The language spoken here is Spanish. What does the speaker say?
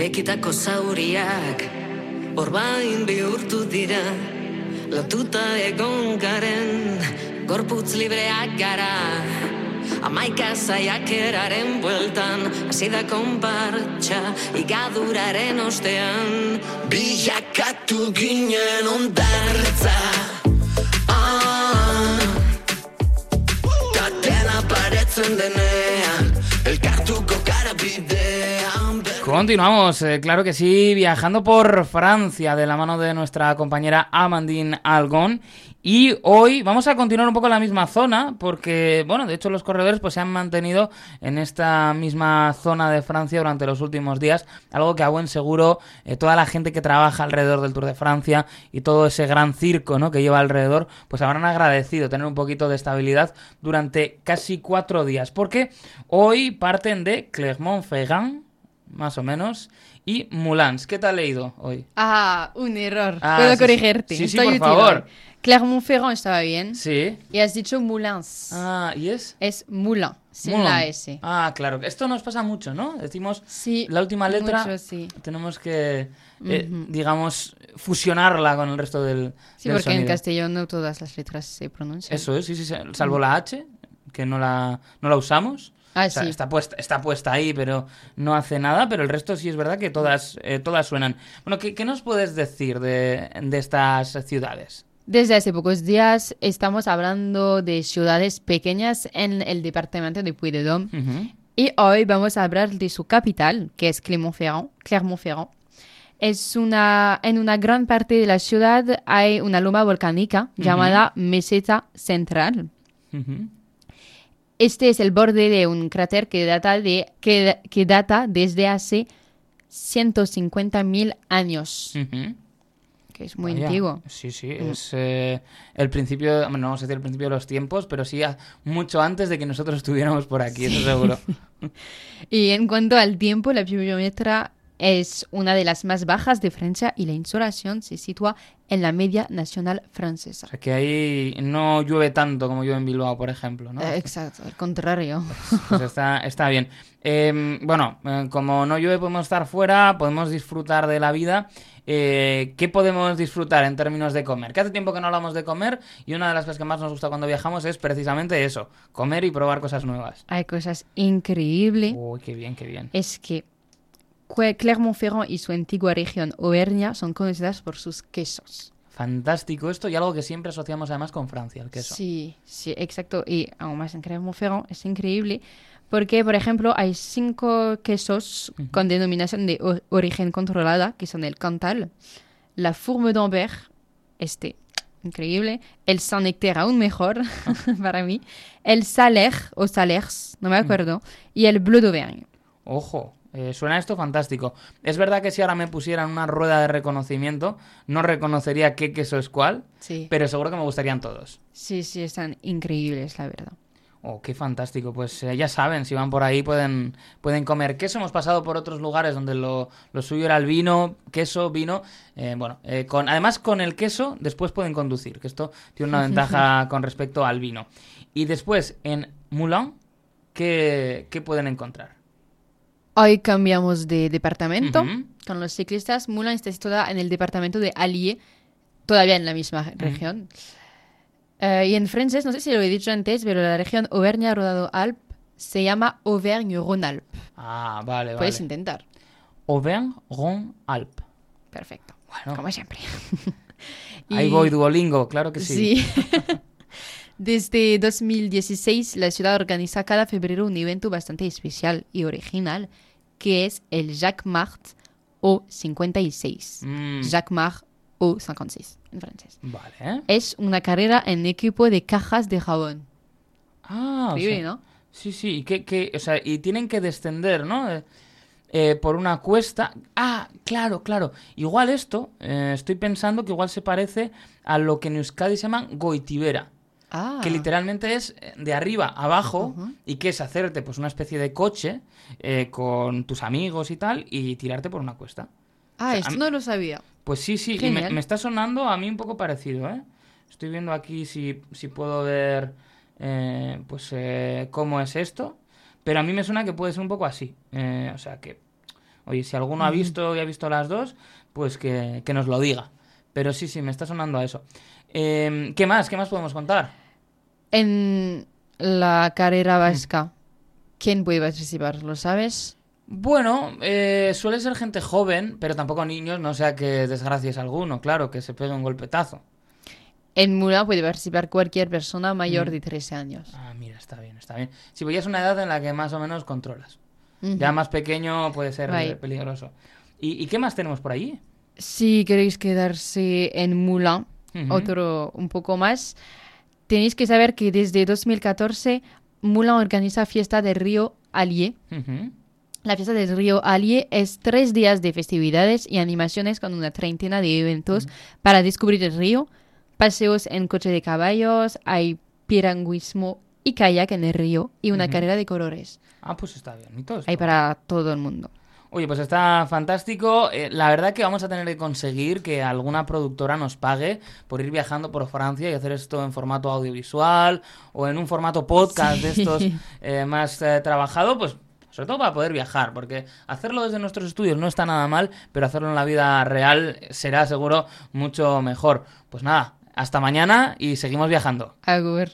Irekitako zauriak Orbain bihurtu dira Lotuta egon garen Gorputz libreak gara Amaika zaiak eraren bueltan Azida konpartxa Igaduraren ostean. Bilakatu ginen ondartza ah, Katena paretzen denean Elkartuko gara bidean Continuamos, eh, claro que sí, viajando por Francia de la mano de nuestra compañera Amandine Algon. Y hoy vamos a continuar un poco en la misma zona, porque, bueno, de hecho los corredores pues se han mantenido en esta misma zona de Francia durante los últimos días, algo que a buen seguro eh, toda la gente que trabaja alrededor del Tour de Francia y todo ese gran circo ¿no? que lleva alrededor, pues habrán agradecido tener un poquito de estabilidad durante casi cuatro días, porque hoy parten de Clermont-Ferrand, más o menos, y Moulins. ¿Qué te ha leído hoy? Ah, un error. Ah, Puedo sí, corregirte. Sí, sí, Estoy por útil favor. hoy. Clermont-Ferrand estaba bien. Sí. Y has dicho Moulins. Ah, ¿y es? Es Moulin, sin Moulin. la S. Ah, claro. Esto nos pasa mucho, ¿no? Decimos Sí, la última letra, mucho, sí. tenemos que, eh, Ujú. digamos, fusionarla con el resto del, Sí, del porque en sonido. castellano todas las letras se pronuncian. Eso es, sí, sí, sí. Salvo la H, que no la, no la usamos. Ah, O sea, sí. está, puesta, está puesta ahí, pero no hace nada. Pero el resto sí es verdad que todas, eh, todas suenan. Bueno, ¿qué, qué nos puedes decir de, de estas ciudades? Desde hace pocos días estamos hablando de ciudades pequeñas en el departamento de Puy-de-Dôme y hoy vamos a hablar de su capital, que es Clermont-Ferrand. Clermont-Ferrand. Es una, en una gran parte de la ciudad hay una loma volcánica llamada Meseta Central. Este es el borde de un cráter que data, de, que, que data desde hace 150.000 años, Ujú. que es muy Vaya. antiguo. Sí, sí, Mm. es eh, el principio, bueno, no vamos a decir el principio de los tiempos, pero sí a- mucho antes de que nosotros estuviéramos por aquí, eso seguro. Y en cuanto al tiempo, la pluviometría es una de las más bajas de Francia y la insolación se sitúa en la media nacional francesa. O sea, que ahí no llueve tanto como llueve en Bilbao, por ejemplo, ¿no? Eh, exacto, al contrario. Pues está, está bien. Eh, bueno, eh, como no llueve, podemos estar fuera, podemos disfrutar de la vida. Eh, ¿Qué podemos disfrutar en términos de comer? Que hace tiempo que no hablamos de comer y una de las cosas que más nos gusta cuando viajamos es precisamente eso, comer y probar cosas nuevas. Hay cosas increíbles. Uy, qué bien, qué bien. Es que Clermont-Ferrand y su antigua región Auvernia son conocidas por sus quesos. Fantástico esto y algo que siempre asociamos además con Francia, el queso. Sí, sí, exacto. Y aún más en Clermont-Ferrand es increíble porque, por ejemplo, hay cinco quesos con denominación de origen controlada, que son el Cantal, la Fourme d'Ambert, este, increíble, el Saint-Nectaire, aún mejor para mí, el Saler o Salers, no me acuerdo, y el Bleu d'Auvergne. Ojo, eh, suena esto fantástico. Es verdad que si ahora me pusieran una rueda de reconocimiento, no reconocería qué queso es cuál, Sí. pero seguro que me gustarían todos. Sí, sí, están increíbles, la verdad. Oh, qué fantástico. Pues eh, ya saben, si van por ahí pueden, pueden comer queso. Hemos pasado por otros lugares donde lo, lo suyo era el vino, queso, vino. Eh, bueno, eh, con, además con el queso después pueden conducir, que esto tiene una ventaja con respecto al vino. Y después en Moulin, ¿qué, qué pueden encontrar? Hoy cambiamos de departamento. Ujú. Con los ciclistas, Moulin está situada en el departamento de Allier, todavía en la misma región. Eh, y en francés, no sé si lo he dicho antes, pero la región Auvernia-Rodado-Alp se llama Auvergne-Rhône-Alpes. Ah, vale, vale. Puedes intentar. Auvergne-Rhône-Alpes. Perfecto. Bueno, Como siempre. ahí Y- voy, Duolingo, claro que sí. Sí. Desde 2016, la ciudad organiza cada febrero un evento bastante especial y original, que es el Jacques Mart o 56. Mm, Jacques Mart o 56 en francés. Vale. Es una carrera en equipo de cajas de jabón. Ah, o Increíble, sea, ¿no? Sí, sí, y, que, que- o sea, y tienen que descender, ¿no? Eh, eh, por una cuesta. Ah, claro, claro. Igual esto, eh, estoy pensando que igual se parece a lo que en Euskadi se llama goitibera, Ah, que literalmente es eh, de arriba abajo y que es hacerte pues una especie de coche eh, con tus amigos y tal y tirarte por una cuesta. ah sea, esto mí- no lo sabía. Pues sí, sí, y me, está sonando a mí un poco parecido, ¿eh? Estoy viendo aquí si, si puedo ver, eh, pues, eh, cómo es esto. Pero a mí me suena que puede ser un poco así. Eh, o sea, que Oye, si alguno ha visto y ha visto las dos, pues que, que nos lo diga. Pero sí, sí, me está sonando a eso. Eh, ¿Qué más? ¿Qué más podemos contar? En la carrera vasca, ¿quién puede participar? ¿Lo sabes? Bueno, eh, suele ser gente joven, pero tampoco niños, no sea que desgracies alguno, claro, que se pegue un golpetazo. En Mula puede participar cualquier persona mayor de 13 años. Ah, mira, está bien, está bien. Si pues ya es una edad en la que más o menos controlas. Ya más pequeño puede ser eh, peligroso. ¿Y, y qué más tenemos por allí? Si queréis quedarse en Moulin, otro un poco más, tenéis que saber que desde 2014 Moulin organiza fiesta del río Allier. La fiesta del río Allier es tres días de festividades y animaciones con una treintena de eventos para descubrir el río, paseos en coche de caballos, hay piragüismo y kayak en el río y una carrera de colores. Ah, pues está bien. ¿y todo esto? Hay para todo el mundo. Oye, pues está fantástico. Eh, la verdad que vamos a tener que conseguir que alguna productora nos pague por ir viajando por Francia y hacer esto en formato audiovisual o en un formato podcast de estos eh, más eh, trabajado, pues sobre todo para poder viajar, porque hacerlo desde nuestros estudios no está nada mal, pero hacerlo en la vida real será seguro mucho mejor. Pues nada, hasta mañana y seguimos viajando. Agur.